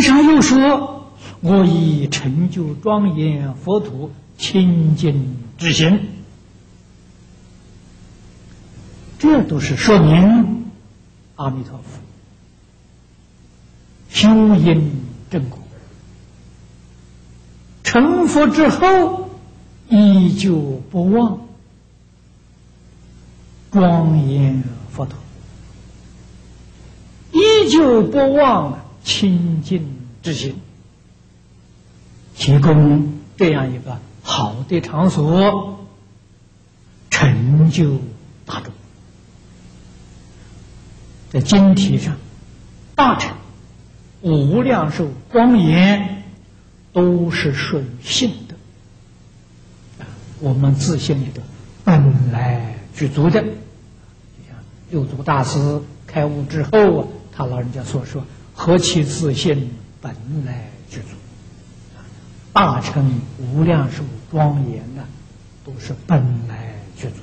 经上又说：“我以成就庄严佛土清净之心。”这都是说明阿弥陀佛修因正果，成佛之后依旧不忘。庄严佛土，依旧不忘清净之心，提供这样一个好的场所，成就大众。在经题上，大乘、无量寿、庄严，都是属于性的。我们自信里的本来具足的，就像六祖大师开悟之后啊，他老人家所说：“何其自信，本来具足。”大乘、无量寿、庄严呢，都是本来具足。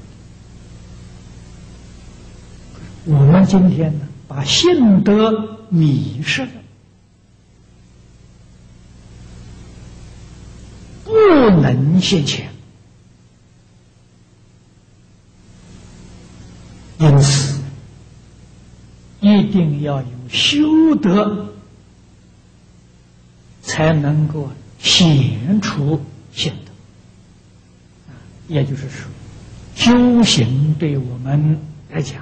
我们今天呢，把性德迷失了，不能现前，因此一定要有修德，才能够显出现德。也就是说，修行对我们来讲。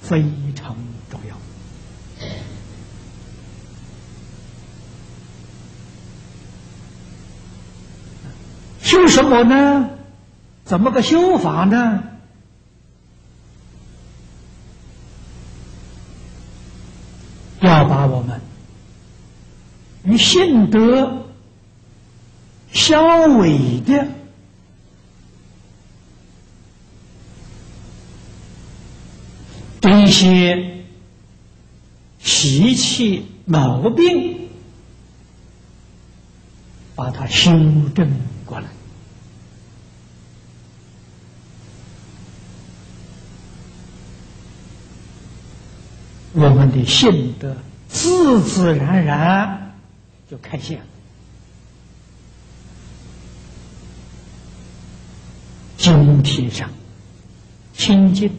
非常重要。修什么呢？怎么个修法呢？要把我们与性德相违的。这些习气毛病，把它修正过来，我们的性德自自然然就开现，经体上清净。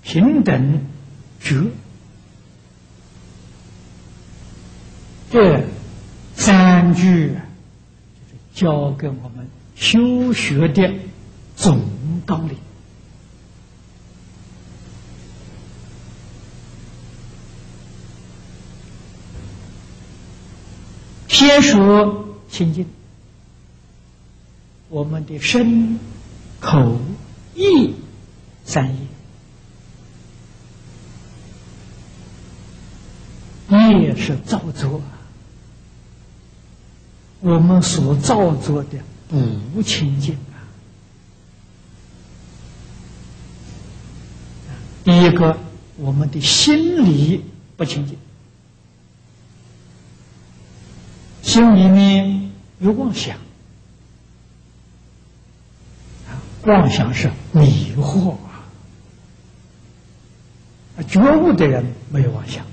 平等觉，这三句就是教给我们修学的总道理。先说清净，我们的身、口、意三业。业是造作，我们所造作的不清净啊。第一个，我们的心理不清净，心里面有妄想，妄想是迷惑啊，觉悟的人没有妄想。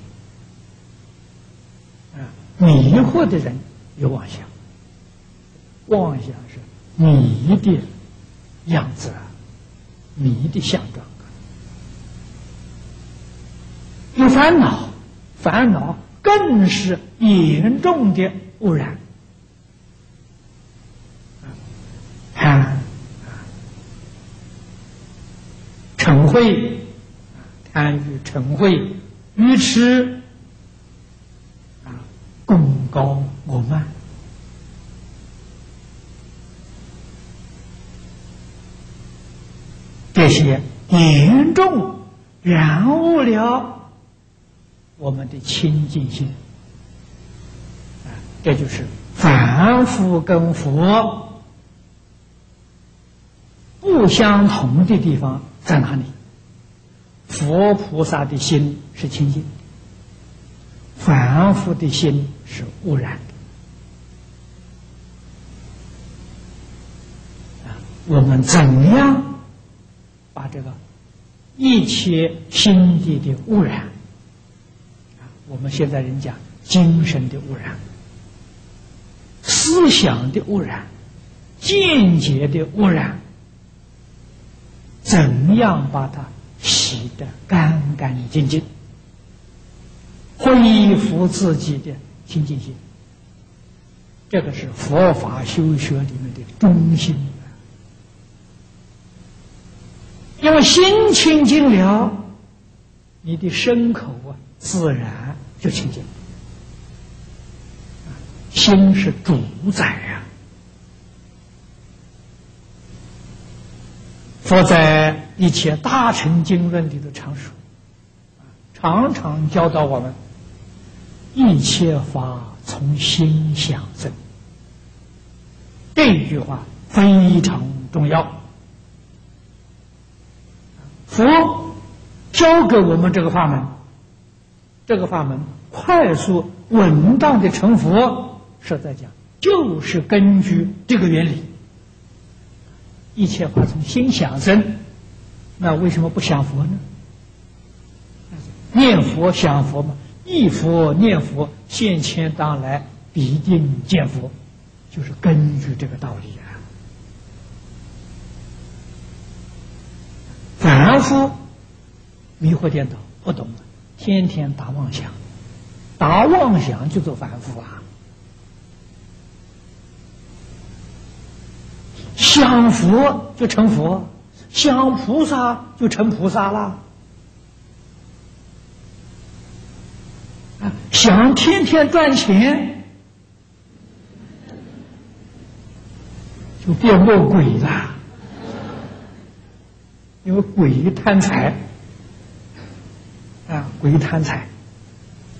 迷惑的人有妄想，妄想是迷的样子，迷的相状。有烦恼，烦恼更是严重的污染。贪，嗔恚，贪欲嗔恚，愚痴。功高我慢，这些严重染污了我们的清净心。这就是凡夫跟佛不相同的地方在哪里？佛菩萨的心是清净。凡夫的心是污染的啊！我们怎样把这个一切心地的污染？我们现在人讲精神的污染、思想的污染、见解的污染，怎样把它洗得干干净净，恢复自己的清净心？这个是佛法修学里面的中心。因为心清净了，你的身口啊，自然就清净了。心是主宰呀。佛在一切大乘经论里头常说，常常教导我们：一切法从心想生。这一句话非常重要。佛教给我们这个法门，这个法门快速稳当的成佛，实在讲就是根据这个原理。一切法从心想生，那为什么不想佛呢？念佛想佛嘛，一佛念佛，现前当来必定见佛，就是根据这个道理啊。凡夫迷惑颠倒，不懂，天天打妄想，打妄想就做凡夫啊！想佛就成佛，想菩萨就成菩萨了。啊，想天天赚钱，就变魔鬼了。因为鬼贪财啊，鬼贪财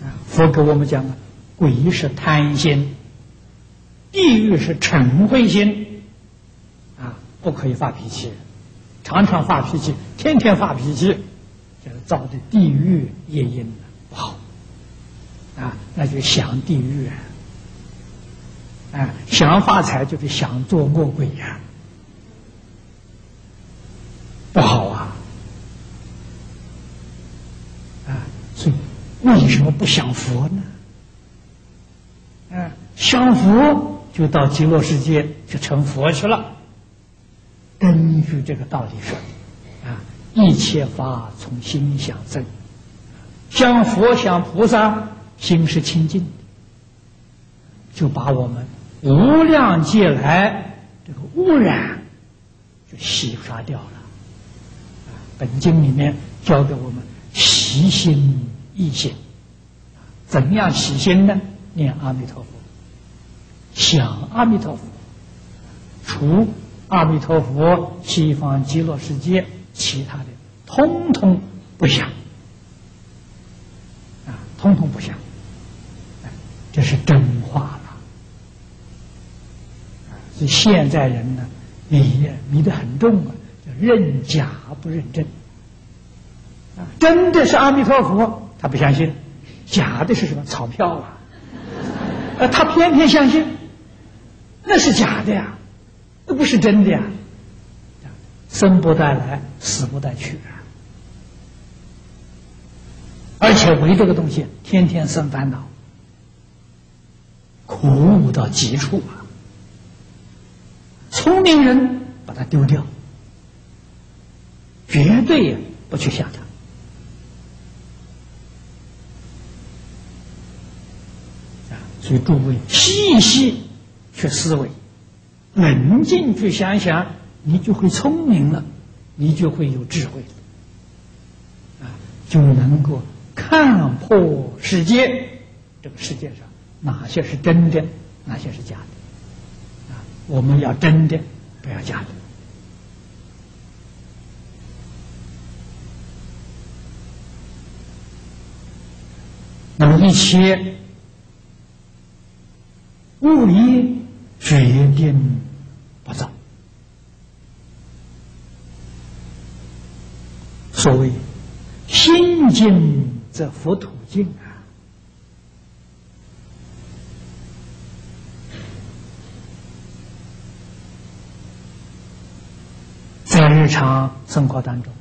啊，佛给我们讲了，鬼是贪心，地狱是嗔恚心，不可以发脾气，常常发脾气，天天发脾气，这个造的地狱业因不好啊，那就想地狱啊，想发财就是想做恶鬼呀。不好啊！啊，所以为什么不想佛呢？啊，想佛就到极乐世界就成佛去了。根据这个道理说，啊，一切法从心想生，像佛像菩萨，心是清净的，就把我们无量劫来这个污染就洗刷掉了。本经里面教给我们洗心易心，怎样洗心呢？念阿弥陀佛，想阿弥陀佛，除阿弥陀佛、西方极乐世界，其他的通通不想，啊，通通不想，这是真话了。所以现在人呢，迷迷得很重啊。叫认假不认真，啊，真的是阿弥陀佛，他不相信；假的是什么钞票啊？呃，他偏偏相信，那是假的呀，那不是真的呀。生不带来，死不带去啊！而且为这个东西天天生烦恼，苦无到极处啊！聪明人把它丢掉。绝对不去想它！所以诸位细细去思维，冷静去想想，你就会聪明了，你就会有智慧啊！就能够看破世界，这个世界上哪些是真的，哪些是假的啊！我们要真的，不要假的。那么一切物理决定不造，所谓心静则佛土静啊，在日常生活当中。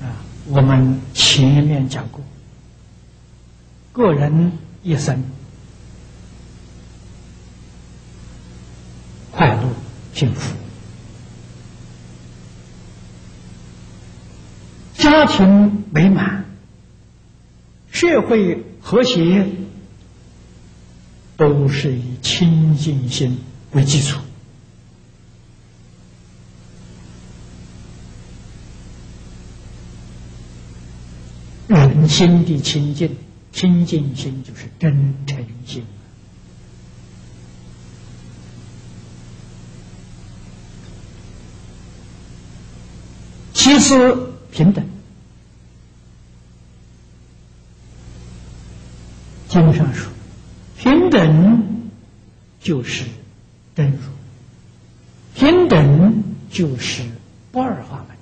啊我们前面讲过，个人一生快乐幸福，家庭美满，社会和谐，都是以清净心为基础。人心的清净，清净心就是真诚心。其次，平等。经上说，平等就是真如，平等就是不二法门。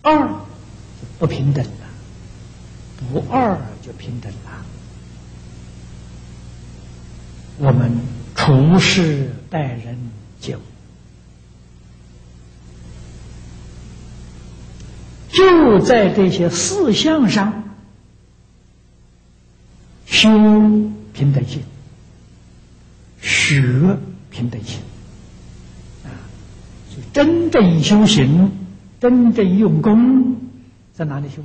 二不平等。不二就平等了。我们处事待人接物，就在这些四项上修平等心，学平等心啊！真正修行、真正用功，在哪里修？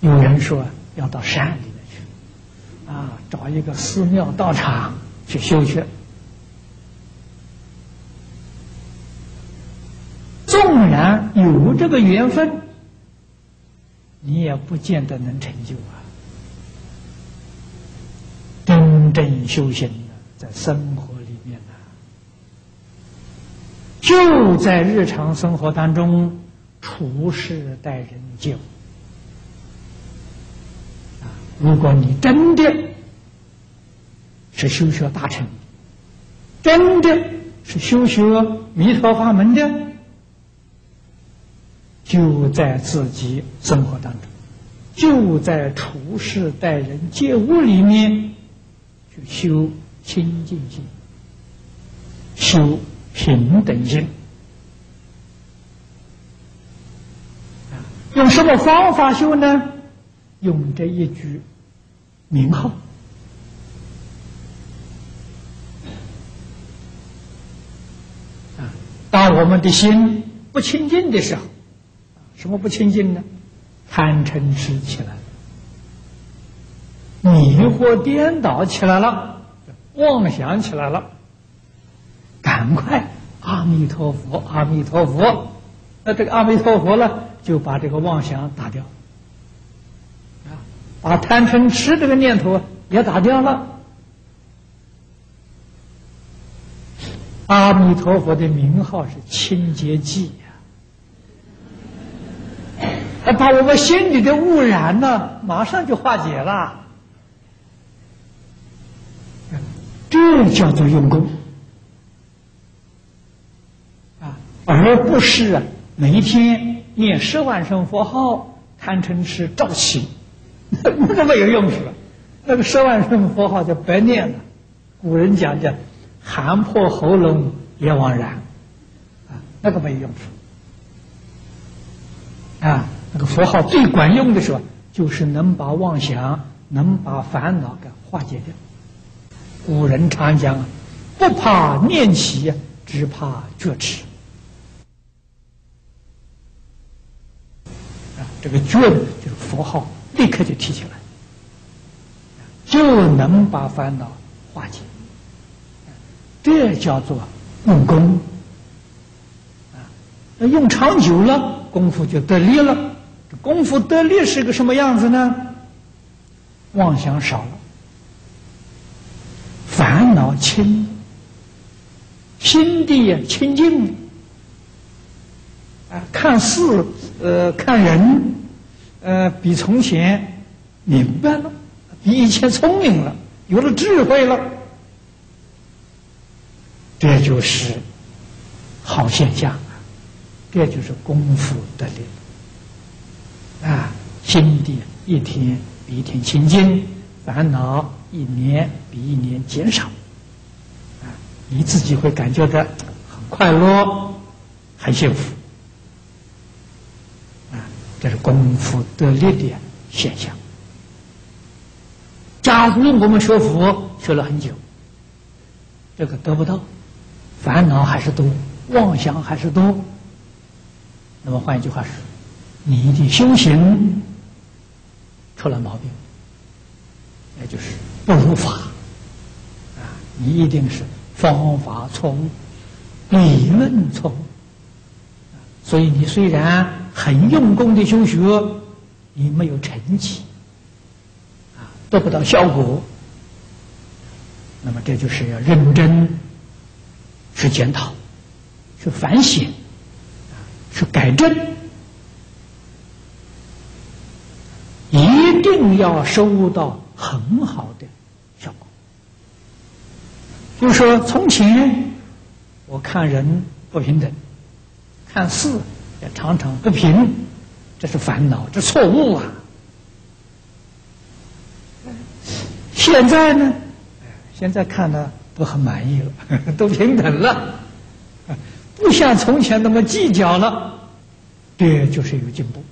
有人说要到山里面去，啊，找一个寺庙道场去修学。纵然有这个缘分，你也不见得能成就啊。真正修行的，在生活里面呢，就在日常生活当中处事待人接物。如果你真的是修学大乘，真的是修学弥陀法门的，就在自己生活当中，就在处事待人接物里面去修清净心，修平等心。用什么方法修呢？用这一句。名号啊！当我们的心不清净的时候，什么不清净呢？贪嗔痴起来了，迷惑颠倒起来了，妄想起来了。赶快，阿弥陀佛，阿弥陀佛！那这个阿弥陀佛呢，就把这个妄想打掉。把贪嗔痴这个念头也打掉了。阿弥陀佛的名号是清洁剂，把我们心里的污染呢，马上就化解了。这叫做用功啊，而不是每一天念十万声佛号，贪嗔痴照起。那个没有用处，那个十万声佛号就白念了。古人讲叫“喊破喉咙也枉然”，啊，那个没有用处。啊，那个佛号最管用的时候，就是能把妄想、能把烦恼给化解掉。古人常讲：“不怕念起，只怕觉迟。”啊，这个觉就是佛号。立刻就提起来，就能把烦恼化解。这叫做用功啊！那用长久了，功夫就得力了。功夫得力是个什么样子呢？妄想少了，烦恼轻，心地也清净啊！看事，呃，看人。呃，比从前明白了，比以前聪明了，有了智慧了，这就是好现象！这就是功夫得力啊！心地一天比一天清净，烦恼一年比一年减少啊！你自己会感觉到很快乐，很幸福这是功夫得力的现象。假如我们学佛学了很久，这个得不到，烦恼还是多，妄想还是多，那么换一句话说，你的修行出了毛病，那就是不如法啊！你一定是方法错误，理论错误，所以你虽然很用功的修学，你没有成绩啊。得不到效果，那么这就是要认真去检讨、去反省、去改正，一定要收到很好的效果。就说从前我看人不平等，看事也常常不平，这是烦恼，这错误啊。现在呢，现在看呢都很满意了，都平等了，不像从前那么计较了，这就是有进步。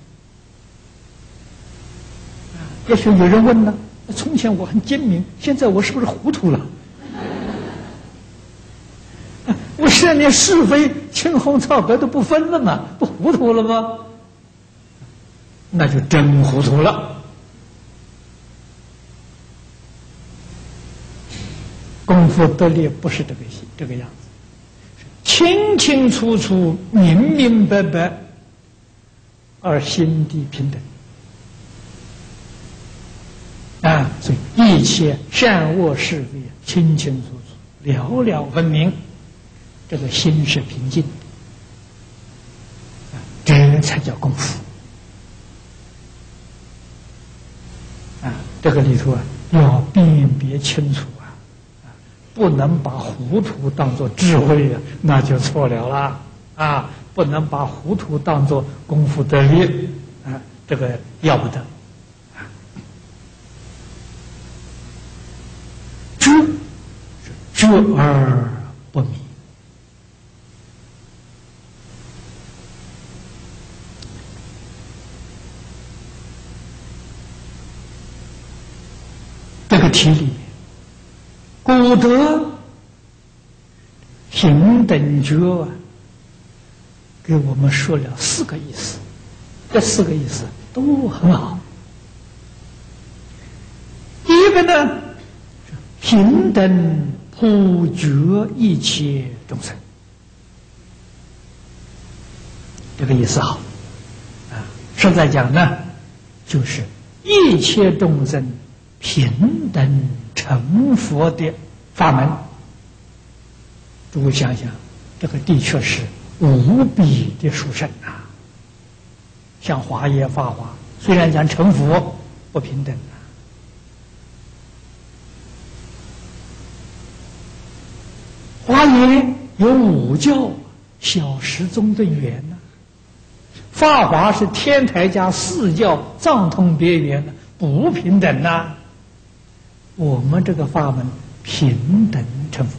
也许有人问呢，从前我很精明，现在我是不是糊涂了？我现在连是非青红皂白都不分了嘛，不糊涂了吗？那就真糊涂了。功夫得力不是这个这个样子，清清楚楚、明明白白，而心地平等啊！所以一切善恶是非清清楚楚、了了分明，这个心是平静，这才叫功夫啊！这个里头啊，要辨别清楚啊。不能把糊涂当做智慧呀，那就错了啦！啊，不能把糊涂当做功夫得力，啊，这个要不得。知知不而不迷，这个题里。古德平等觉啊，给我们说了四个意思，这四个意思都很好。第一个呢，平等普觉一切众生，这个意思好啊。实在讲呢，就是一切众生平等。成佛的法门，诸位想想，这个的确是无比的殊胜啊！像华严、法华，虽然讲成佛不平等啊，华严有五教小十宗的缘呐，法华是天台加四教藏通别圆的，不平等呐。我们这个法门平等成佛，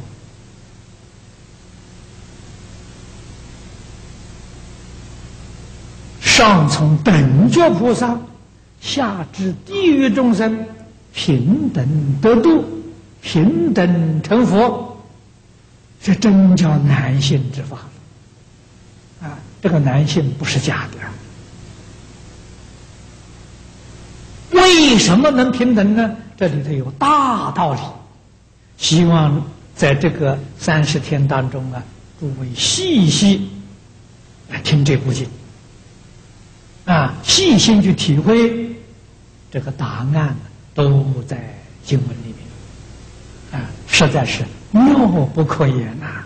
上从等觉菩萨，下至地狱众生，平等得度，平等成佛，这真叫难信之法啊！这个难信不是假的。为什么能平等呢？这里头有大道理，希望在这个三十天当中啊，诸位细细来听这部经，啊，细心去体会这个答案，都在经文里面，啊，实在是妙不可言呐。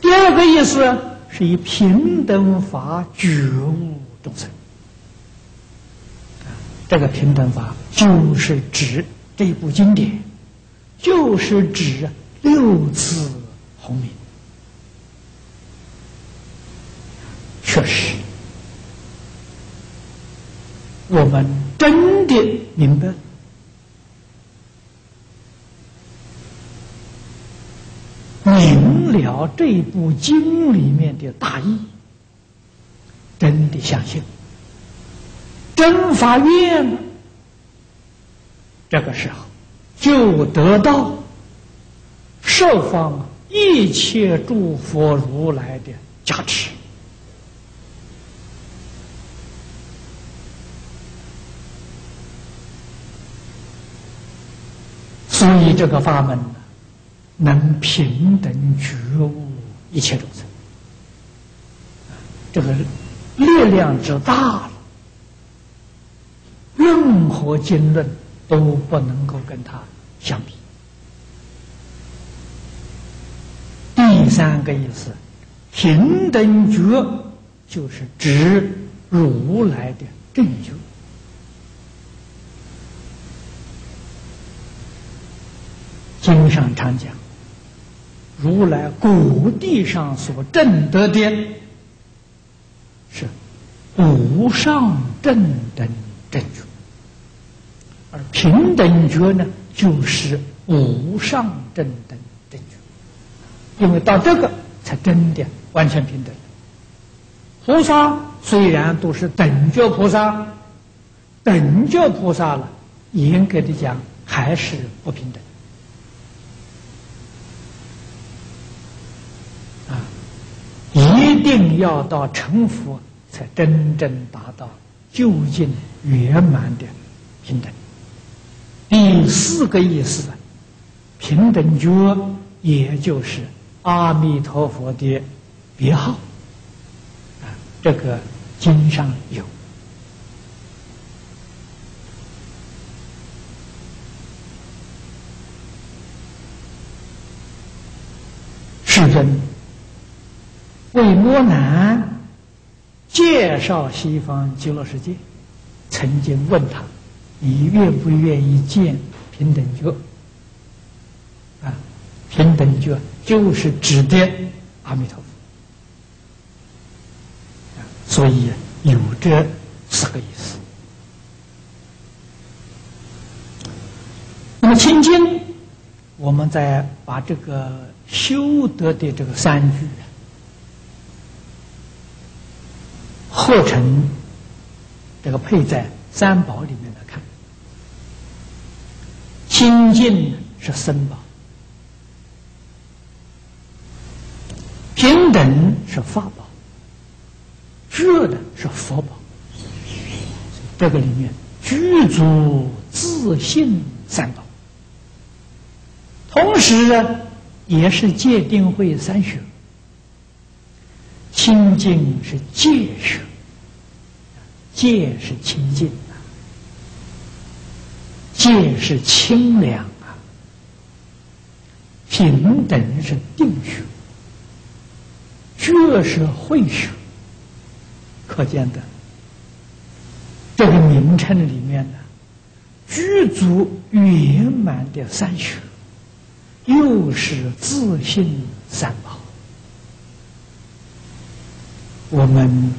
第二个意思是以平等法觉悟众生。这个平等法就是指这部经典，就是指六字红名。确实，我们真的明白明了这部经里面的大意，真的相信，真发愿了，这个时候就得到十方一切诸佛如来的加持。所以这个法门能平等觉悟一切众生，这个力量之大了，任何经论都不能够跟他相比。第三个意思，平等觉就是指如来的正觉。经上常讲，如来古地上所证得的，是无上正等正觉，而平等觉呢，就是无上正等正觉，因为到这个才真的完全平等。菩萨虽然都是等觉菩萨，等觉菩萨了，严格的讲还是不平等。一定要到成佛，才真正达到究竟圆满的平等。第四个意思，平等觉，也就是阿弥陀佛的别号。啊，这个经上有。世尊。为摩南介绍西方极乐世界，曾经问他：“你愿不愿意见平等觉？”啊，平等觉就是指的阿弥陀佛。所以有这四个意思。那么清净，我们再把这个修得的这个三句。合成这个配在三宝里面来看，清净是僧宝，平等是法宝，智的是佛宝。这个里面具足自信三宝，同时呢，也是戒定慧三学。清净是戒学，戒是清净啊，戒是清凉啊，平等是定学，觉是慧学。可见的这个名称里面呢，具足圆满的三学，又是自信三宝。我们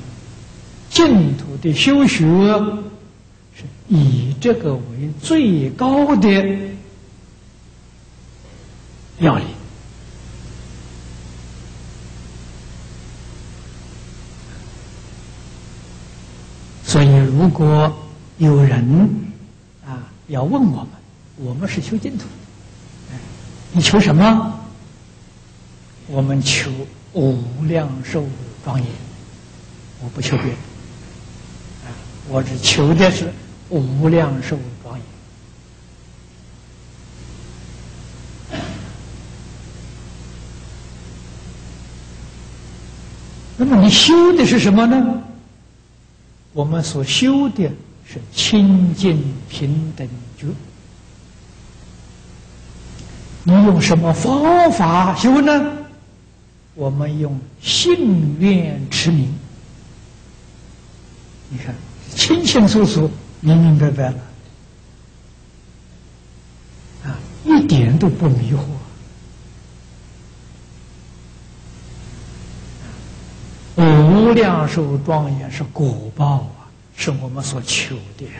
净土的修学是以这个为最高的要领，所以如果有人啊要问我们，我们是修净土，你求什么？我们求无量寿庄严。我不求别的，我只求的是无量寿庄严。那么你修的是什么呢？我们所修的是清净平等觉。你用什么方法修呢？我们用信愿持名。你看，清清楚楚、明明白白了，啊，一点都不迷惑。无量寿庄严是果报啊，是我们所求的呀。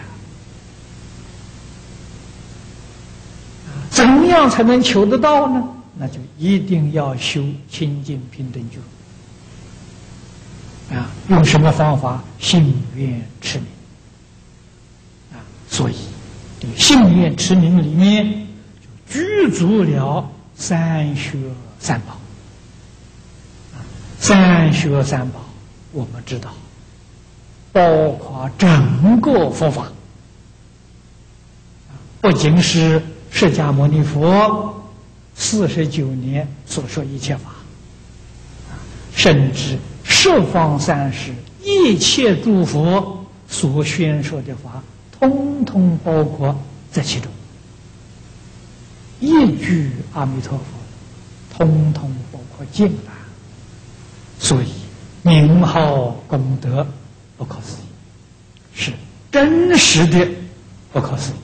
怎么样才能求得到呢？那就一定要修清净平等觉。用什么方法？信愿持名啊！所以，这个信愿持名里面就具足了三学三宝啊！三学三宝，我们知道，包括整个佛法不仅是释迦牟尼佛四十九年所说一切法甚至。十方三世一切诸佛所宣说的法，通通包括在其中。一句阿弥陀佛，通通包括进来。所以名号功德不可思议，是真实的不可思议。